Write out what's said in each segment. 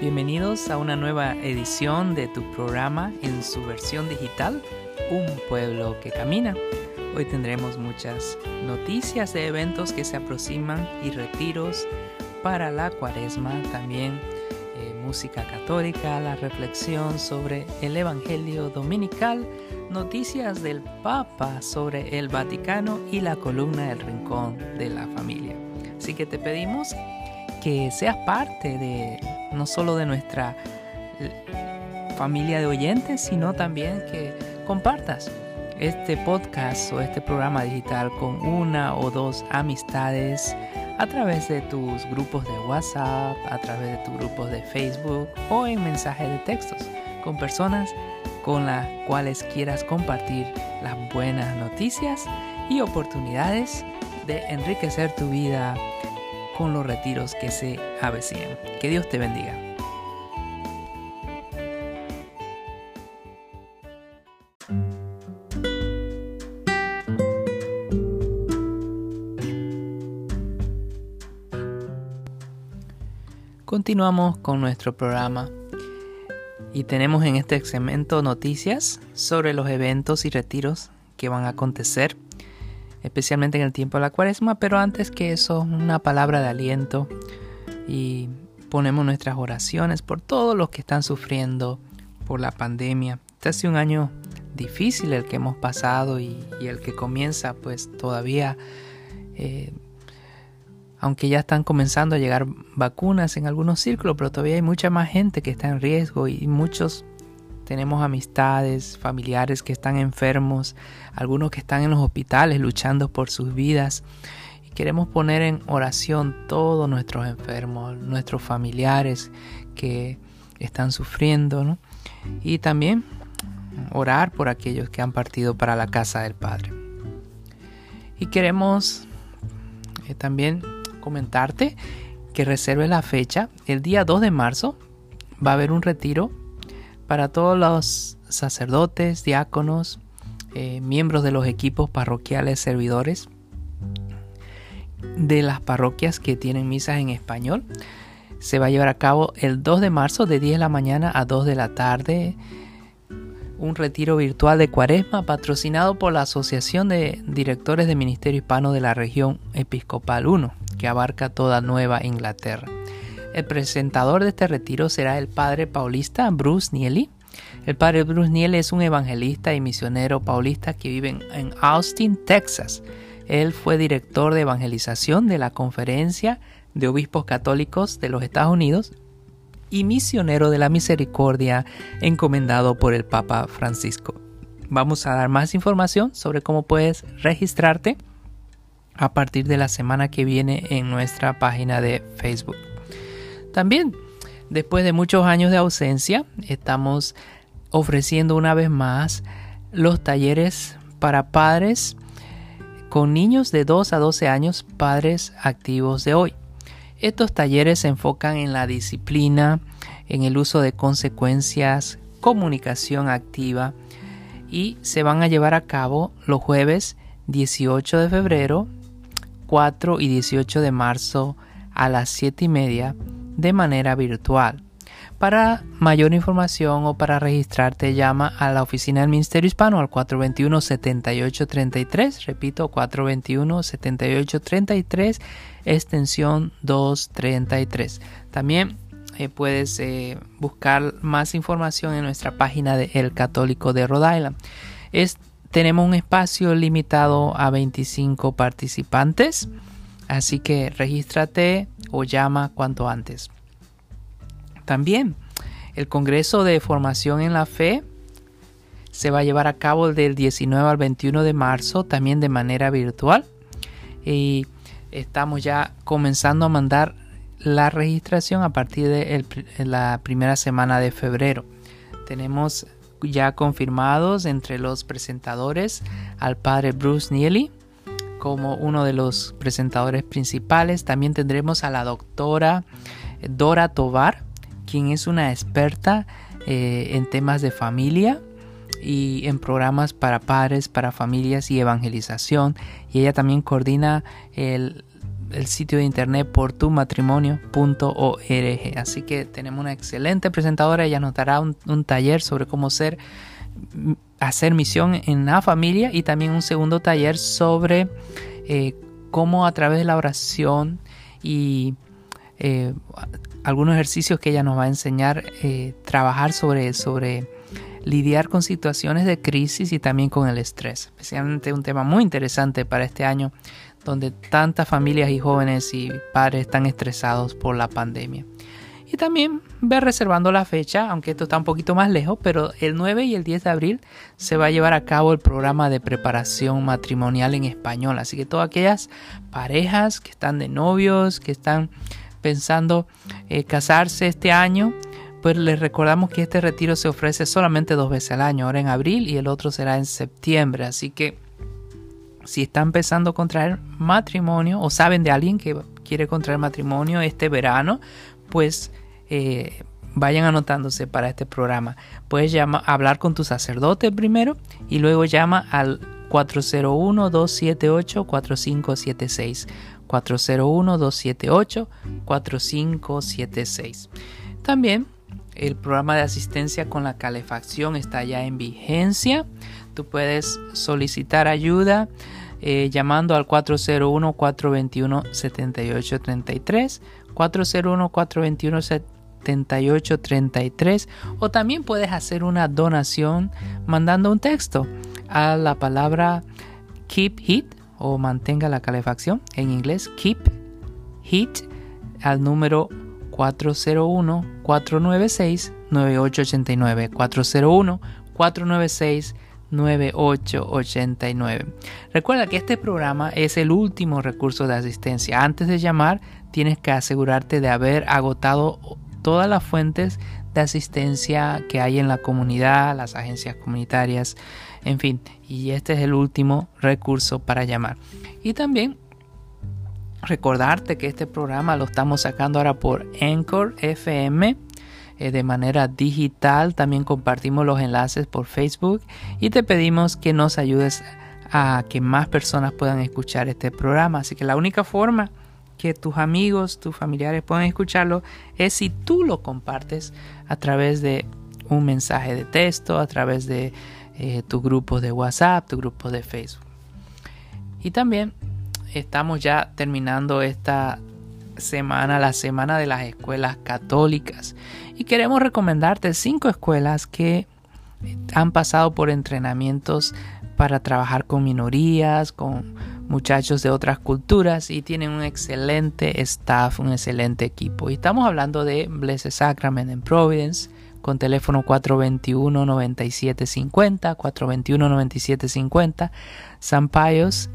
Bienvenidos a una nueva edición de tu programa en su versión digital, Un pueblo que camina. Hoy tendremos muchas noticias de eventos que se aproximan y retiros para la cuaresma, también eh, música católica, la reflexión sobre el Evangelio Dominical, noticias del Papa sobre el Vaticano y la columna del Rincón de la Familia. Así que te pedimos que seas parte de no solo de nuestra eh, familia de oyentes, sino también que compartas este podcast o este programa digital con una o dos amistades a través de tus grupos de WhatsApp, a través de tus grupos de Facebook o en mensajes de textos con personas con las cuales quieras compartir las buenas noticias y oportunidades de enriquecer tu vida con los retiros que se avecinan. Que Dios te bendiga. Continuamos con nuestro programa y tenemos en este segmento noticias sobre los eventos y retiros que van a acontecer especialmente en el tiempo de la cuaresma, pero antes que eso, una palabra de aliento y ponemos nuestras oraciones por todos los que están sufriendo por la pandemia. Este ha sido un año difícil el que hemos pasado y, el que comienza pues todavía, eh, aunque ya están comenzando a llegar vacunas en algunos círculos, pero todavía hay mucha más gente que está en riesgo y muchos tenemos amistades, familiares que están enfermos, algunos que están en los hospitales luchando por sus vidas. Y queremos poner en oración todos nuestros enfermos, nuestros familiares que están sufriendo, Y también orar por aquellos que han partido para la casa del Padre. Y queremos eh, también comentarte que reserve la fecha. El día 2 de marzo va a haber un retiro para todos los sacerdotes, diáconos, eh, miembros de los equipos parroquiales servidores de las parroquias que tienen misas en español. Se va a llevar a cabo el 2 de marzo de 10 de la mañana a 2 de la tarde. Un retiro virtual de cuaresma patrocinado por la Asociación de Directores de Ministerio Hispano de la región Episcopal 1, que abarca toda Nueva Inglaterra. El presentador de este retiro será el padre paulista Bruce Nieli. El padre Bruce Nieli es un evangelista y misionero paulista que vive en Austin, Texas. Él fue director de evangelización de la Conferencia de Obispos Católicos de los Estados Unidos y misionero de la misericordia encomendado por el Papa Francisco. Vamos a dar más información sobre cómo puedes registrarte a partir de la semana que viene en nuestra página de Facebook. También, después de muchos años de ausencia, estamos ofreciendo una vez más los talleres para padres con niños de 2 a 12 años, padres activos de hoy. Estos talleres se enfocan en la disciplina, en el uso de consecuencias, comunicación activa y se van a llevar a cabo los jueves 18 de febrero, 4 y 18 de marzo a las 7 y media de manera virtual. Para mayor información o para registrarte llama a la oficina del Ministerio Hispano al 421-7833, repito 421-7833, extensión 233. También eh, puedes eh, buscar más información en nuestra página de El Católico de Rhode Island. tenemos un espacio limitado a 25 participantes. Así que regístrate o llama cuanto antes. También el Congreso de Formación en la Fe se va a llevar a cabo del 19 al 21 de marzo, también de manera virtual. Y estamos ya comenzando a mandar la registración a partir de la primera semana de febrero. Tenemos ya confirmados entre los presentadores al padre Bruce Neely, como uno de los presentadores principales. También tendremos a la doctora Dora Tovar, quien es una experta eh, en temas de familia y en programas para padres, para familias y evangelización. Y ella también coordina el sitio de internet portumatrimonio.org. Así que tenemos una excelente presentadora, ella nos dará un, taller sobre cómo ser hacer misión en la familia y también un segundo taller sobre eh, cómo a través de la oración y eh, algunos ejercicios que ella nos va a enseñar eh, trabajar sobre, sobre lidiar con situaciones de crisis y también con el estrés. Especialmente un tema muy interesante para este año donde tantas familias y jóvenes y padres están estresados por la pandemia. Y también ver reservando la fecha, aunque esto está un poquito más lejos, pero el 9 y el 10 de abril se va a llevar a cabo el programa de preparación matrimonial en español. Así que todas aquellas parejas que están de novios, que están pensando eh, casarse este año, pues les recordamos que este retiro se ofrece solamente dos veces al año, ahora en abril y el otro será en septiembre. Así que si están empezando a contraer matrimonio o saben de alguien que quiere contraer matrimonio este verano, pues eh, vayan anotándose para este programa. Puedes hablar con tu sacerdote primero y luego llama al 401-278-4576. 401-278-4576. También el programa de asistencia con la calefacción está ya en vigencia. Tú puedes solicitar ayuda eh, llamando al 401-421-7833. 401-421-7833 o también puedes hacer una donación mandando un texto a la palabra keep heat o mantenga la calefacción en inglés keep heat al número 401 496 9889 401 496 9889. Recuerda que este programa es el último recurso de asistencia. Antes de llamar, tienes que asegurarte de haber agotado todas las fuentes de asistencia que hay en la comunidad, las agencias comunitarias, en fin. Y este es el último recurso para llamar. Y también recordarte que este programa lo estamos sacando ahora por Anchor FM eh, de manera digital. También compartimos los enlaces por Facebook y te pedimos que nos ayudes a que más personas puedan escuchar este programa. Así que la única forma que tus amigos, tus familiares puedan escucharlo es si tú lo compartes a través de un mensaje de texto, a través de eh, tu grupo de WhatsApp, tu grupo de Facebook. Y también estamos ya terminando esta semana, la semana de las escuelas católicas. Y queremos recomendarte cinco escuelas que han pasado por entrenamientos para trabajar con minorías, con muchachos de otras culturas y tienen un excelente staff, un excelente equipo. Y estamos hablando de Blessed Sacrament en Providence con teléfono 421-9750, 421-9750, San Payos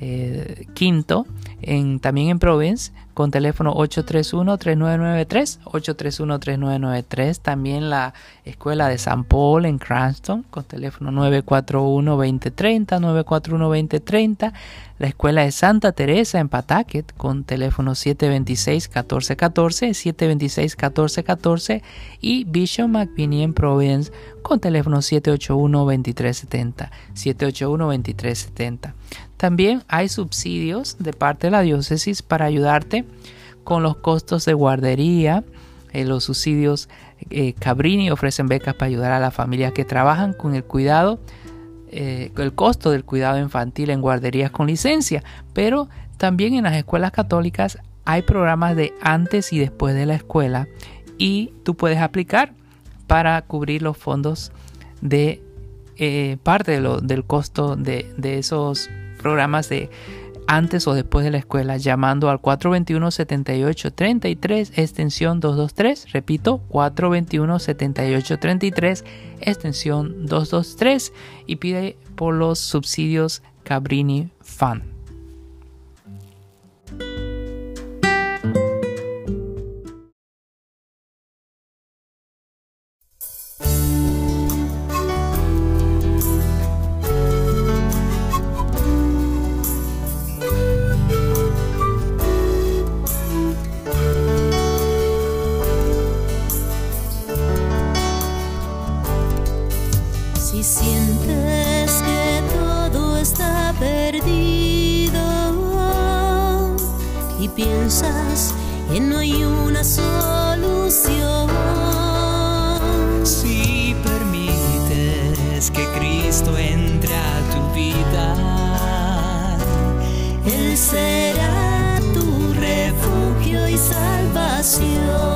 eh, Quinto, en, también en Providence con teléfono 831-3993, 831-3993, también la Escuela de San Paul en Cranston con teléfono 941-2030, 941-2030, la Escuela de Santa Teresa en Pataket con teléfono 726-1414, 726-1414 y Bishop McVinney en Providence con teléfono 781-2370, 781-2370. También hay subsidios de parte de la diócesis para ayudarte con los costos de guardería. Eh, los subsidios eh, Cabrini ofrecen becas para ayudar a las familias que trabajan con el cuidado, eh, el costo del cuidado infantil en guarderías con licencia. Pero también en las escuelas católicas hay programas de antes y después de la escuela y tú puedes aplicar para cubrir los fondos de parte del costo de, de esos programas de antes o después de la escuela llamando al 421-7833 extensión 223. Repito, 421-7833 extensión 223 y pide por los subsidios Cabrini Fund. hay una solución. Si permites que Cristo entre a tu vida, Él será tu refugio y salvación.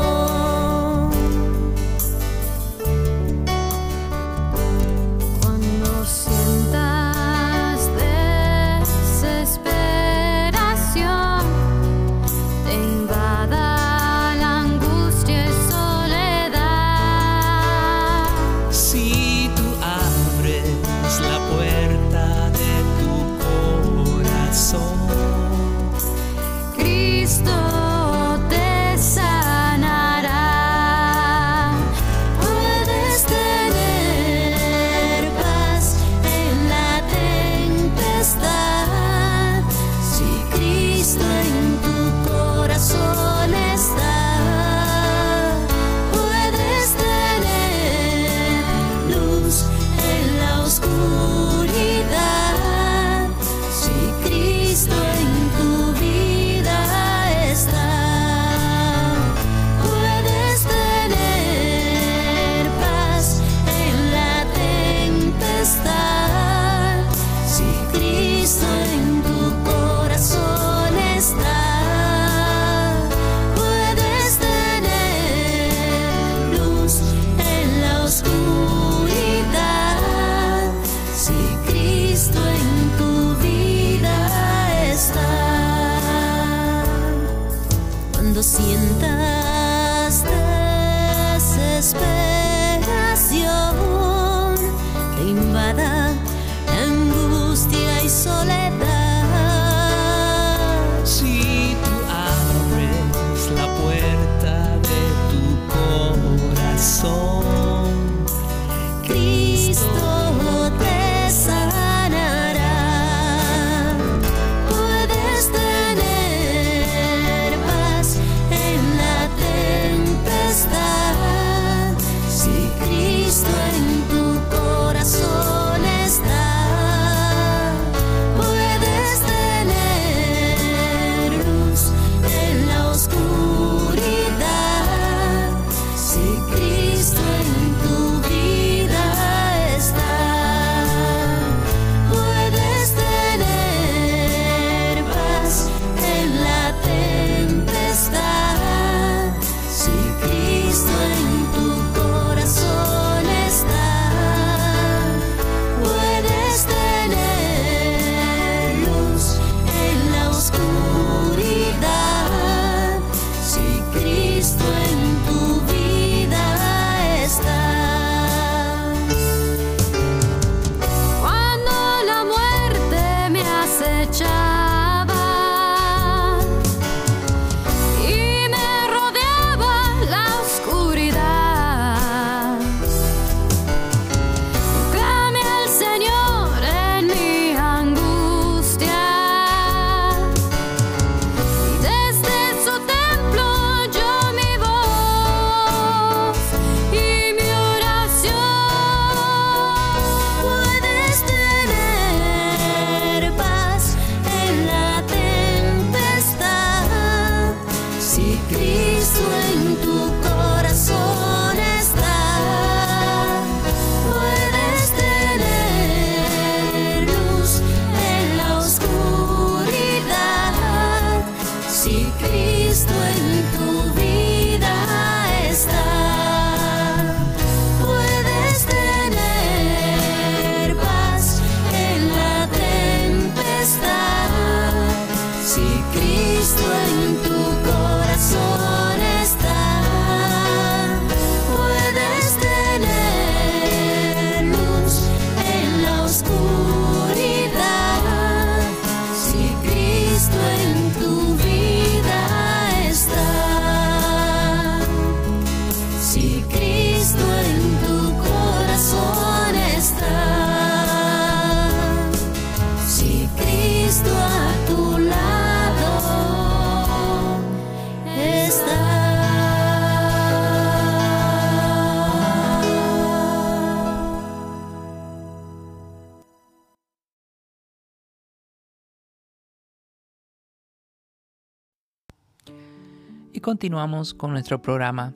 Continuamos con nuestro programa.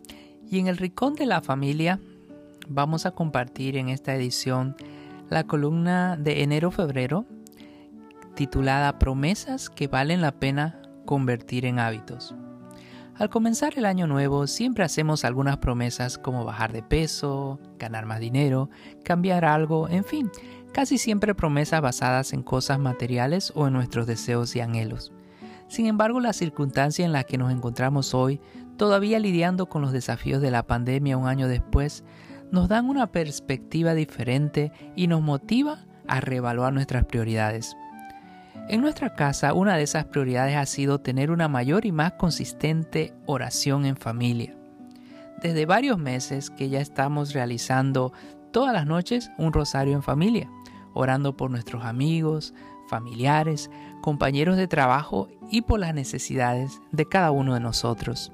Y en el Rincón de la Familia vamos a compartir en esta edición la columna de enero-febrero titulada Promesas que valen la pena convertir en hábitos. Al comenzar el año nuevo siempre hacemos algunas promesas como bajar de peso, ganar más dinero, cambiar algo, en fin, casi siempre promesas basadas en cosas materiales o en nuestros deseos y anhelos. Sin embargo, la circunstancia en la que nos encontramos hoy, todavía lidiando con los desafíos de la pandemia un año después, nos dan una perspectiva diferente y nos motiva a reevaluar nuestras prioridades. En nuestra casa, una de esas prioridades ha sido tener una mayor y más consistente oración en familia. Desde varios meses que ya estamos realizando todas las noches un rosario en familia, orando por nuestros amigos, familiares, compañeros de trabajo y por las necesidades de cada uno de nosotros.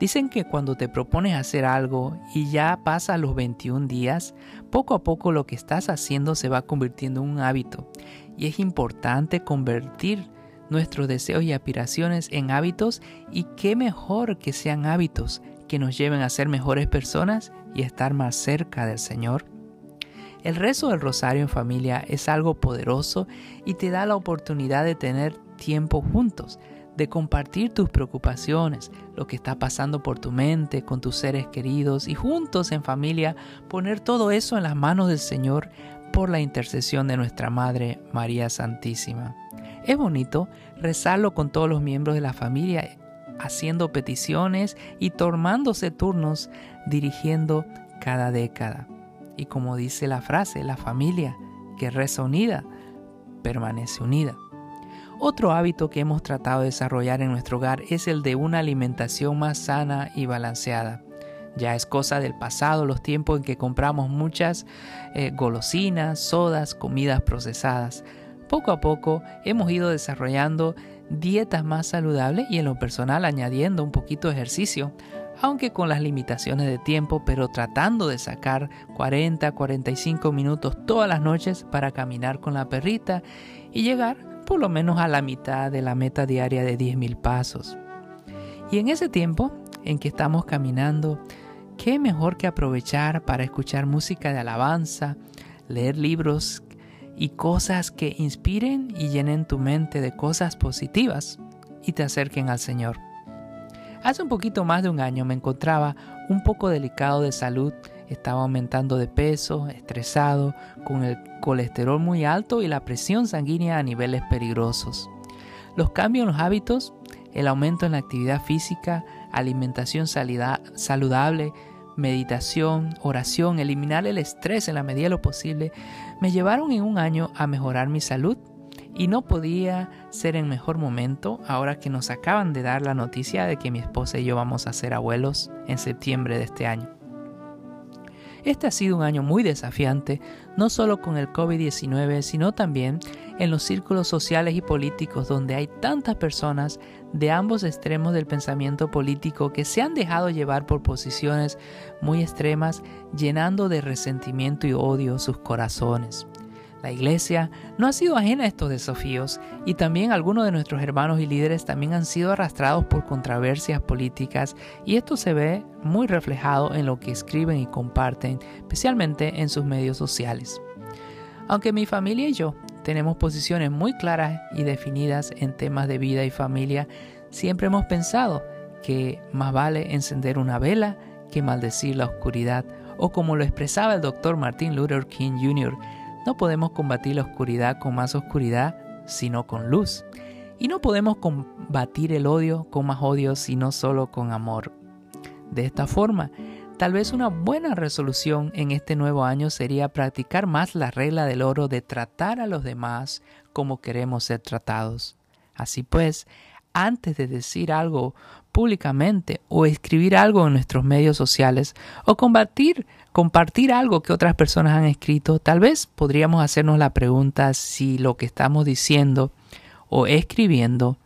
Dicen que cuando te propones hacer algo y ya pasa los 21 días, poco a poco lo que estás haciendo se va convirtiendo en un hábito y es importante convertir nuestros deseos y aspiraciones en hábitos y qué mejor que sean hábitos que nos lleven a ser mejores personas y estar más cerca del Señor. El rezo del rosario en familia es algo poderoso y te da la oportunidad de tener tiempo juntos, de compartir tus preocupaciones, lo que está pasando por tu mente, con tus seres queridos y juntos en familia poner todo eso en las manos del Señor por la intercesión de nuestra Madre María Santísima. Es bonito rezarlo con todos los miembros de la familia, haciendo peticiones y tomándose turnos dirigiendo cada década. Y como dice la frase, la familia que reza unida, permanece unida. Otro hábito que hemos tratado de desarrollar en nuestro hogar es el de una alimentación más sana y balanceada. Ya es cosa del pasado los tiempos en que compramos muchas eh, golosinas, sodas, comidas procesadas. Poco a poco hemos ido desarrollando dietas más saludables y en lo personal añadiendo un poquito de ejercicio, aunque con las limitaciones de tiempo, pero tratando de sacar 40, 45 minutos todas las noches para caminar con la perrita y llegar por lo menos a la mitad de la meta diaria de 10.000 pasos. Y en ese tiempo en que estamos caminando, qué mejor que aprovechar para escuchar música de alabanza, leer libros y cosas que inspiren y llenen tu mente de cosas positivas y te acerquen al Señor. Hace un poquito más de un año me encontraba un poco delicado de salud estaba aumentando de peso, estresado, con el colesterol muy alto y la presión sanguínea a niveles peligrosos. Los cambios en los hábitos, el aumento en la actividad física, alimentación saludable, meditación, oración, eliminar el estrés en la medida de lo posible, me llevaron en un año a mejorar mi salud y no podía ser en mejor momento ahora que nos acaban de dar la noticia de que mi esposa y yo vamos a ser abuelos en septiembre de este año. Este ha sido un año muy desafiante, no solo con el COVID-19, sino también en los círculos sociales y políticos donde hay tantas personas de ambos extremos del pensamiento político que se han dejado llevar por posiciones muy extremas, llenando de resentimiento y odio sus corazones. La iglesia no ha sido ajena a estos desafíos y también algunos de nuestros hermanos y líderes también han sido arrastrados por controversias políticas y esto se ve muy reflejado en lo que escriben y comparten, especialmente en sus medios sociales. Aunque mi familia y yo tenemos posiciones muy claras y definidas en temas de vida y familia, siempre hemos pensado que más vale encender una vela que maldecir la oscuridad, o como lo expresaba el doctor Martin Luther King Jr., no podemos combatir la oscuridad con más oscuridad, sino con luz. Y no podemos combatir el odio con más odio, sino solo con amor. De esta forma, tal vez una buena resolución en este nuevo año sería practicar más la regla del oro de tratar a los demás como queremos ser tratados. Así pues, antes de decir algo públicamente o escribir algo en nuestros medios sociales o compartir algo que otras personas han escrito, tal vez podríamos hacernos la pregunta si lo que estamos diciendo o escribiendo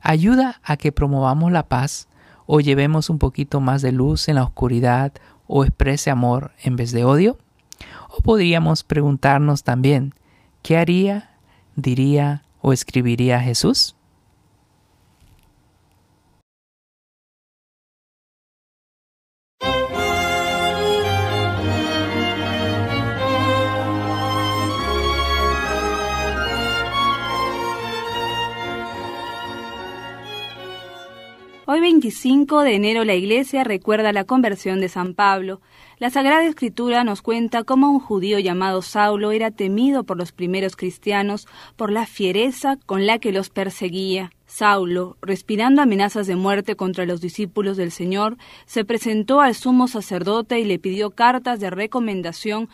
ayuda a que promovamos la paz o llevemos un poquito más de luz en la oscuridad o exprese amor en vez de odio. O podríamos preguntarnos también, ¿qué haría, diría o escribiría Jesús? Hoy 25 de enero la iglesia recuerda la conversión de San Pablo. La Sagrada Escritura nos cuenta cómo un judío llamado Saulo era temido por los primeros cristianos por la fiereza con la que los perseguía. Saulo, respirando amenazas de muerte contra los discípulos del Señor, se presentó al sumo sacerdote y le pidió cartas de recomendación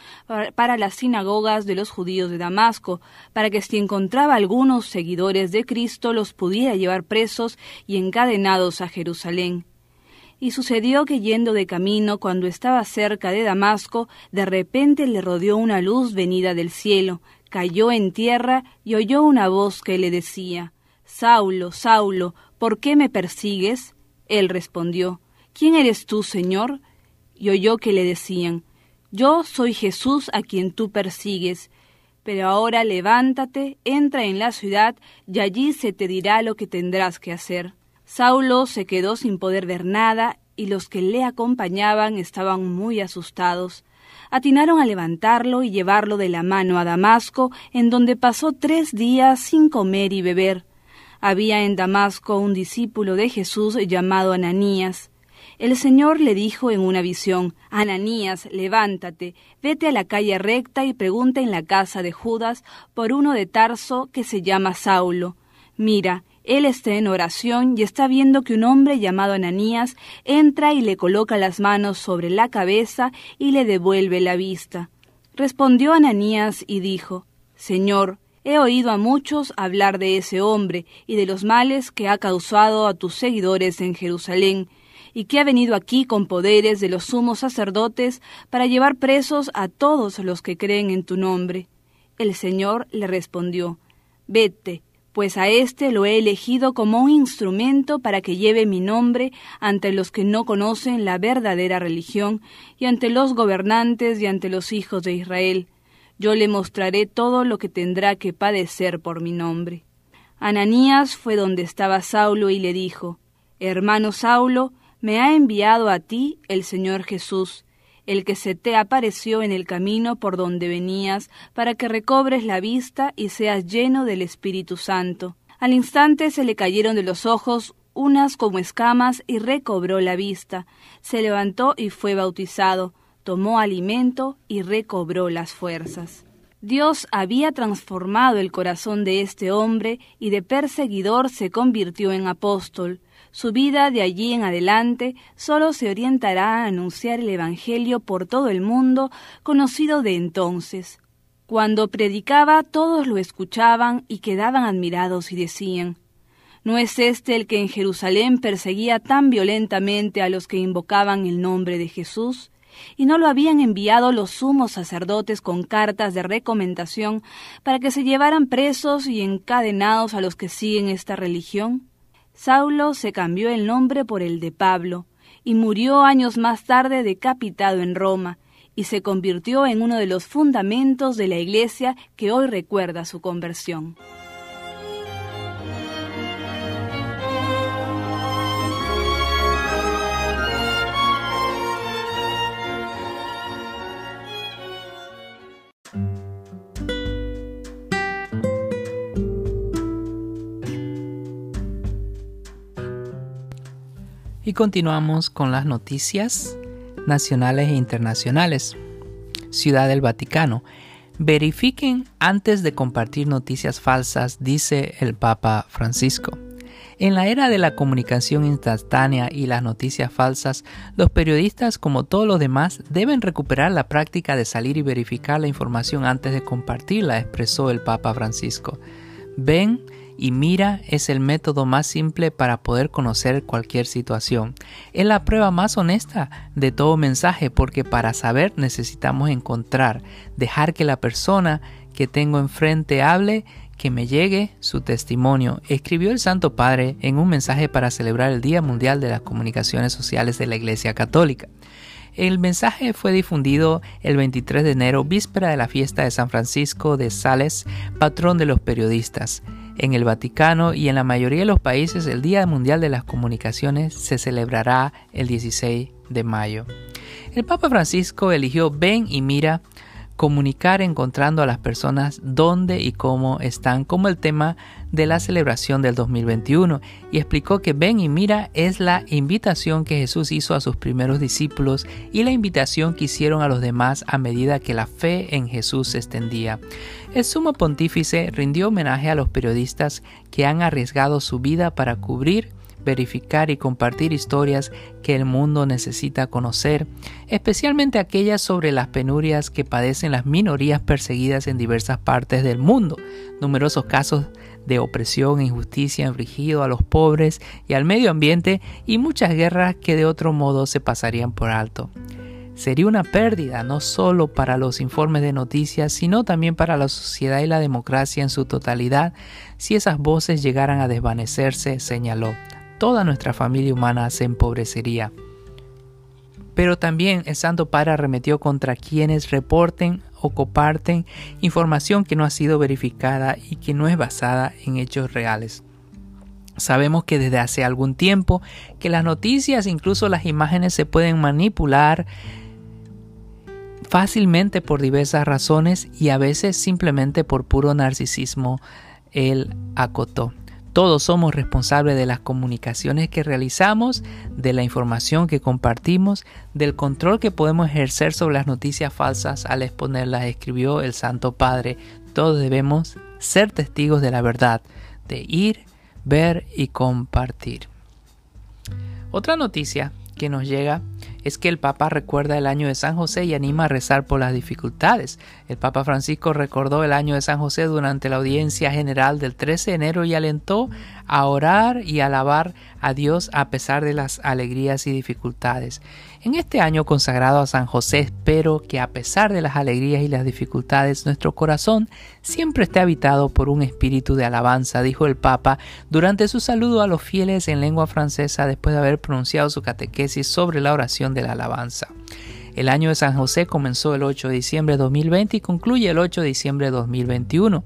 para las sinagogas de los judíos de Damasco, para que si encontraba algunos seguidores de Cristo los pudiera llevar presos y encadenados a Jerusalén. Y sucedió que yendo de camino, cuando estaba cerca de Damasco, de repente le rodeó una luz venida del cielo, cayó en tierra y oyó una voz que le decía Saulo, Saulo, ¿por qué me persigues? Él respondió, ¿Quién eres tú, Señor? Y oyó que le decían, Yo soy Jesús a quien tú persigues. Pero ahora levántate, entra en la ciudad, y allí se te dirá lo que tendrás que hacer. Saulo se quedó sin poder ver nada, y los que le acompañaban estaban muy asustados. Atinaron a levantarlo y llevarlo de la mano a Damasco, en donde pasó tres días sin comer y beber. Había en Damasco un discípulo de Jesús llamado Ananías. El Señor le dijo en una visión, Ananías, levántate, vete a la calle recta y pregunta en la casa de Judas por uno de Tarso que se llama Saulo. Mira, él está en oración y está viendo que un hombre llamado Ananías entra y le coloca las manos sobre la cabeza y le devuelve la vista. Respondió Ananías y dijo, Señor, He oído a muchos hablar de ese hombre y de los males que ha causado a tus seguidores en Jerusalén, y que ha venido aquí con poderes de los sumos sacerdotes para llevar presos a todos los que creen en tu nombre. El Señor le respondió, Vete, pues a éste lo he elegido como un instrumento para que lleve mi nombre ante los que no conocen la verdadera religión, y ante los gobernantes y ante los hijos de Israel yo le mostraré todo lo que tendrá que padecer por mi nombre. Ananías fue donde estaba Saulo y le dijo, Hermano Saulo, me ha enviado a ti el Señor Jesús, el que se te apareció en el camino por donde venías, para que recobres la vista y seas lleno del Espíritu Santo. Al instante se le cayeron de los ojos unas como escamas y recobró la vista. Se levantó y fue bautizado tomó alimento y recobró las fuerzas. Dios había transformado el corazón de este hombre y de perseguidor se convirtió en apóstol. Su vida de allí en adelante solo se orientará a anunciar el Evangelio por todo el mundo conocido de entonces. Cuando predicaba todos lo escuchaban y quedaban admirados y decían ¿No es este el que en Jerusalén perseguía tan violentamente a los que invocaban el nombre de Jesús? Y no lo habían enviado los sumos sacerdotes con cartas de recomendación para que se llevaran presos y encadenados a los que siguen esta religión? Saulo se cambió el nombre por el de Pablo, y murió años más tarde decapitado en Roma, y se convirtió en uno de los fundamentos de la Iglesia que hoy recuerda su conversión. Y continuamos con las noticias nacionales e internacionales. Ciudad del Vaticano. Verifiquen antes de compartir noticias falsas, dice el Papa Francisco. En la era de la comunicación instantánea y las noticias falsas, los periodistas, como todos los demás, deben recuperar la práctica de salir y verificar la información antes de compartirla, expresó el Papa Francisco. Ven y mira es el método más simple para poder conocer cualquier situación. Es la prueba más honesta de todo mensaje porque para saber necesitamos encontrar, dejar que la persona que tengo enfrente hable, que me llegue su testimonio, escribió el Santo Padre en un mensaje para celebrar el Día Mundial de las Comunicaciones Sociales de la Iglesia Católica. El mensaje fue difundido el 23 de enero, víspera de la fiesta de San Francisco de Sales, patrón de los periodistas. En el Vaticano y en la mayoría de los países el Día Mundial de las Comunicaciones se celebrará el 16 de mayo. El Papa Francisco eligió Ven y mira, comunicar encontrando a las personas dónde y cómo están como el tema de la celebración del 2021 y explicó que ven y mira es la invitación que Jesús hizo a sus primeros discípulos y la invitación que hicieron a los demás a medida que la fe en Jesús se extendía. El sumo pontífice rindió homenaje a los periodistas que han arriesgado su vida para cubrir verificar y compartir historias que el mundo necesita conocer, especialmente aquellas sobre las penurias que padecen las minorías perseguidas en diversas partes del mundo, numerosos casos de opresión e injusticia infligido a los pobres y al medio ambiente y muchas guerras que de otro modo se pasarían por alto. Sería una pérdida no solo para los informes de noticias, sino también para la sociedad y la democracia en su totalidad si esas voces llegaran a desvanecerse, señaló toda nuestra familia humana se empobrecería. Pero también el Santo Padre arremetió contra quienes reporten o comparten información que no ha sido verificada y que no es basada en hechos reales. Sabemos que desde hace algún tiempo que las noticias, incluso las imágenes, se pueden manipular fácilmente por diversas razones y a veces simplemente por puro narcisismo. Él acotó. Todos somos responsables de las comunicaciones que realizamos, de la información que compartimos, del control que podemos ejercer sobre las noticias falsas al exponerlas, escribió el Santo Padre. Todos debemos ser testigos de la verdad, de ir, ver y compartir. Otra noticia que nos llega es que el Papa recuerda el año de San José y anima a rezar por las dificultades. El Papa Francisco recordó el año de San José durante la audiencia general del 13 de enero y alentó a orar y alabar a Dios a pesar de las alegrías y dificultades. En este año consagrado a San José espero que a pesar de las alegrías y las dificultades nuestro corazón siempre esté habitado por un espíritu de alabanza, dijo el Papa durante su saludo a los fieles en lengua francesa después de haber pronunciado su catequesis sobre la oración de la alabanza. El año de San José comenzó el 8 de diciembre de 2020 y concluye el 8 de diciembre de 2021.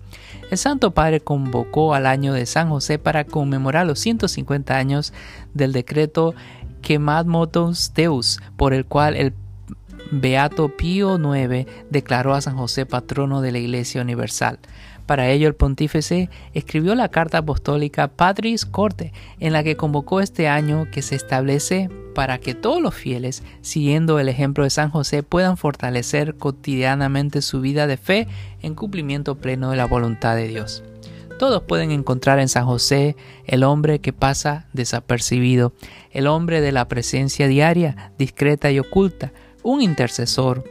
El Santo Padre convocó al año de San José para conmemorar los 150 años del decreto Quemad Motus Deus, por el cual el Beato Pío IX declaró a San José patrono de la Iglesia Universal. Para ello, el pontífice escribió la carta apostólica Patris Corte, en la que convocó este año que se establece para que todos los fieles, siguiendo el ejemplo de San José, puedan fortalecer cotidianamente su vida de fe en cumplimiento pleno de la voluntad de Dios. Todos pueden encontrar en San José el hombre que pasa desapercibido, el hombre de la presencia diaria, discreta y oculta, un intercesor,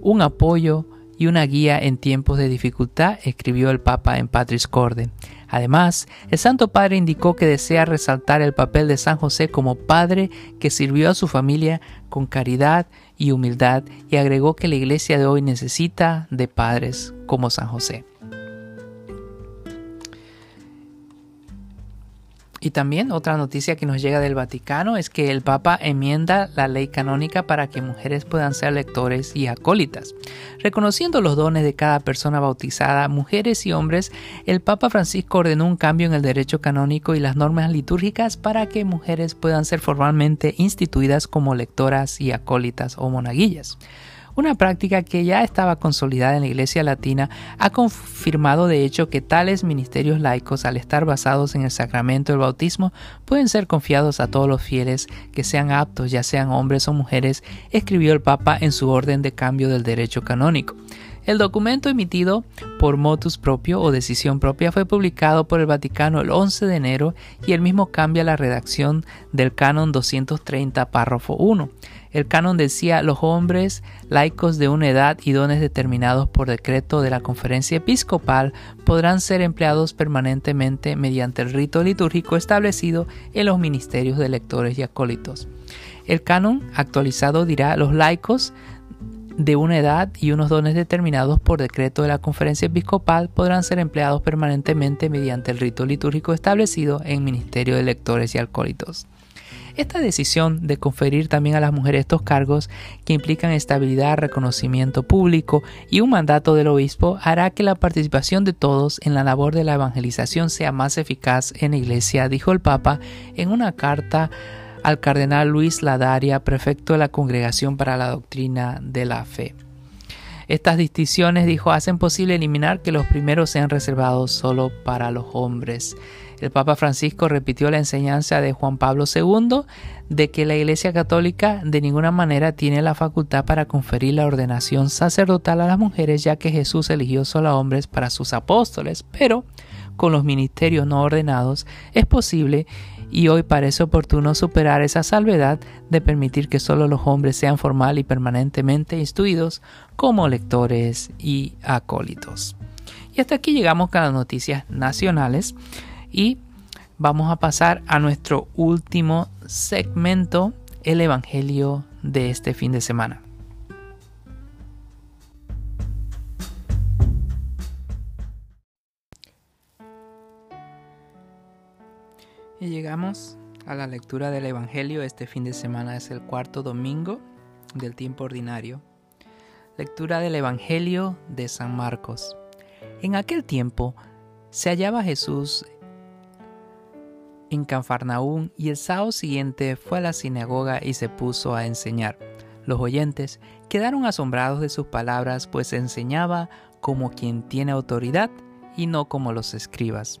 un apoyo, y una guía en tiempos de dificultad, escribió el Papa en Patris Corde. Además, el Santo Padre indicó que desea resaltar el papel de San José como padre que sirvió a su familia con caridad y humildad y agregó que la iglesia de hoy necesita de padres como San José. Y también otra noticia que nos llega del Vaticano es que el Papa enmienda la ley canónica para que mujeres puedan ser lectores y acólitas. Reconociendo los dones de cada persona bautizada, mujeres y hombres, el Papa Francisco ordenó un cambio en el derecho canónico y las normas litúrgicas para que mujeres puedan ser formalmente instituidas como lectoras y acólitas o monaguillas. Una práctica que ya estaba consolidada en la Iglesia Latina ha confirmado de hecho que tales ministerios laicos, al estar basados en el sacramento del bautismo, pueden ser confiados a todos los fieles que sean aptos, ya sean hombres o mujeres, escribió el Papa en su orden de cambio del derecho canónico. El documento emitido por motus propio o decisión propia fue publicado por el Vaticano el 11 de enero y el mismo cambia la redacción del canon 230 párrafo 1. El canon decía los hombres laicos de una edad y dones determinados por decreto de la conferencia episcopal podrán ser empleados permanentemente mediante el rito litúrgico establecido en los ministerios de lectores y acólitos. El canon actualizado dirá los laicos de una edad y unos dones determinados por decreto de la conferencia episcopal podrán ser empleados permanentemente mediante el rito litúrgico establecido en ministerio de lectores y alcohólitos. Esta decisión de conferir también a las mujeres estos cargos que implican estabilidad, reconocimiento público y un mandato del obispo hará que la participación de todos en la labor de la evangelización sea más eficaz en la iglesia, dijo el Papa en una carta al cardenal Luis Ladaria, prefecto de la Congregación para la Doctrina de la Fe. Estas distinciones, dijo, hacen posible eliminar que los primeros sean reservados solo para los hombres. El Papa Francisco repitió la enseñanza de Juan Pablo II de que la Iglesia Católica de ninguna manera tiene la facultad para conferir la ordenación sacerdotal a las mujeres, ya que Jesús eligió solo a hombres para sus apóstoles, pero con los ministerios no ordenados es posible y hoy parece oportuno superar esa salvedad de permitir que solo los hombres sean formal y permanentemente instruidos como lectores y acólitos. Y hasta aquí llegamos con las noticias nacionales y vamos a pasar a nuestro último segmento, el Evangelio de este fin de semana. Llegamos a la lectura del Evangelio. Este fin de semana es el cuarto domingo del tiempo ordinario. Lectura del Evangelio de San Marcos. En aquel tiempo se hallaba Jesús en Canfarnaún y el sábado siguiente fue a la sinagoga y se puso a enseñar. Los oyentes quedaron asombrados de sus palabras, pues enseñaba como quien tiene autoridad y no como los escribas.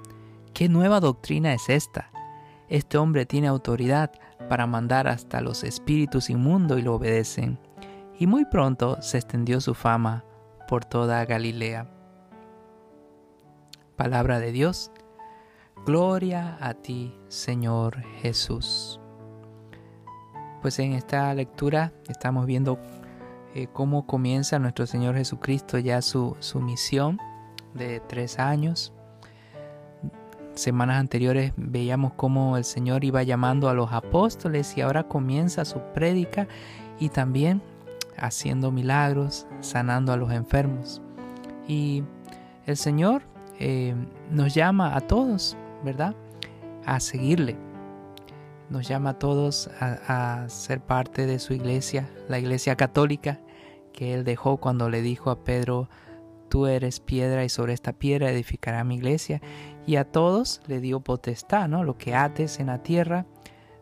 ¿Qué nueva doctrina es esta? Este hombre tiene autoridad para mandar hasta los espíritus inmundos y lo obedecen. Y muy pronto se extendió su fama por toda Galilea. Palabra de Dios. Gloria a ti, Señor Jesús. Pues en esta lectura estamos viendo eh, cómo comienza nuestro Señor Jesucristo ya su, su misión de tres años semanas anteriores veíamos cómo el Señor iba llamando a los apóstoles y ahora comienza su prédica y también haciendo milagros, sanando a los enfermos. Y el Señor eh, nos llama a todos, ¿verdad? A seguirle. Nos llama a todos a, a ser parte de su iglesia, la iglesia católica que Él dejó cuando le dijo a Pedro, tú eres piedra y sobre esta piedra edificará mi iglesia. Y a todos le dio potestad, ¿no? Lo que ates en la tierra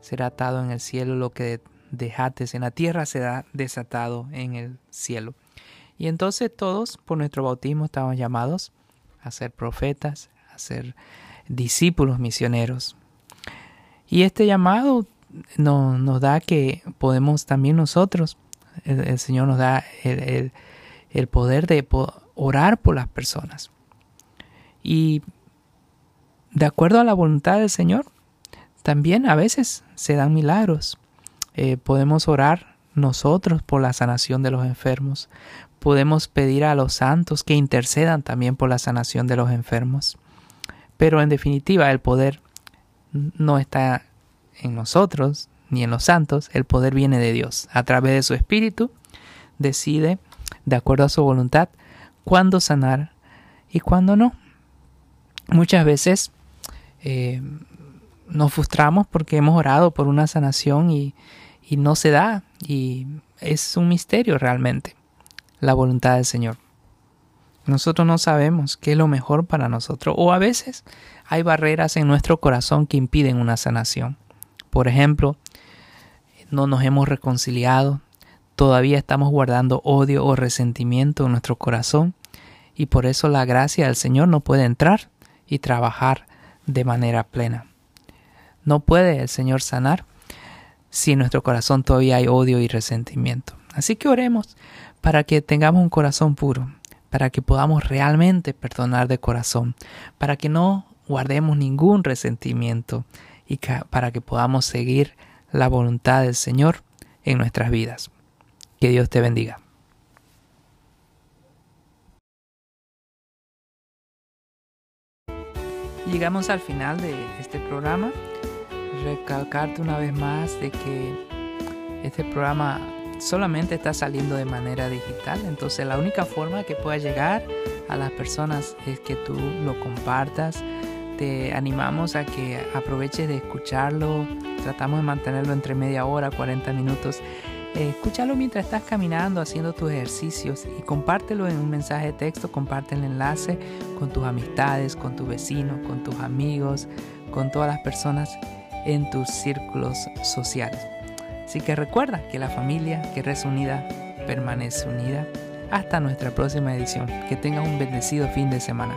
será atado en el cielo, lo que dejates en la tierra será desatado en el cielo. Y entonces todos por nuestro bautismo estamos llamados a ser profetas, a ser discípulos misioneros. Y este llamado nos da que podemos también nosotros, el, Señor nos da el, el poder de orar por las personas. Y de acuerdo a la voluntad del Señor, también a veces se dan milagros. Eh, podemos orar nosotros por la sanación de los enfermos. Podemos pedir a los santos que intercedan también por la sanación de los enfermos. Pero en definitiva el poder no está en nosotros ni en los santos, el poder viene de Dios. A través de su Espíritu decide, de acuerdo a su voluntad, cuándo sanar y cuándo no. Muchas veces eh, nos frustramos porque hemos orado por una sanación y, y no se da. Y es un misterio realmente la voluntad del Señor. Nosotros no sabemos qué es lo mejor para nosotros. O a veces hay barreras en nuestro corazón que impiden una sanación. Por ejemplo, no nos hemos reconciliado, todavía estamos guardando odio o resentimiento en nuestro corazón y por eso la gracia del Señor no puede entrar y trabajar de manera plena. No puede el Señor sanar si en nuestro corazón todavía hay odio y resentimiento. Así que oremos para que tengamos un corazón puro, para que podamos realmente perdonar de corazón, para que no guardemos ningún resentimiento y para que podamos seguir la voluntad del Señor en nuestras vidas. Que Dios te bendiga. Llegamos al final de este programa. Recalcarte una vez más de que este programa solamente está saliendo de manera digital. Entonces la única forma que pueda llegar a las personas es que tú lo compartas. Te animamos a que aproveches de escucharlo. Tratamos de mantenerlo entre media hora, 40 minutos. Eh, escúchalo mientras estás caminando, haciendo tus ejercicios y compártelo en un mensaje de texto. Comparte el enlace con tus amistades, con tus vecinos, con tus amigos, con todas las personas en tus círculos sociales. Así que recuerda que la familia que reza unida permanece unida. Hasta nuestra próxima edición. Que tengas un bendecido fin de semana.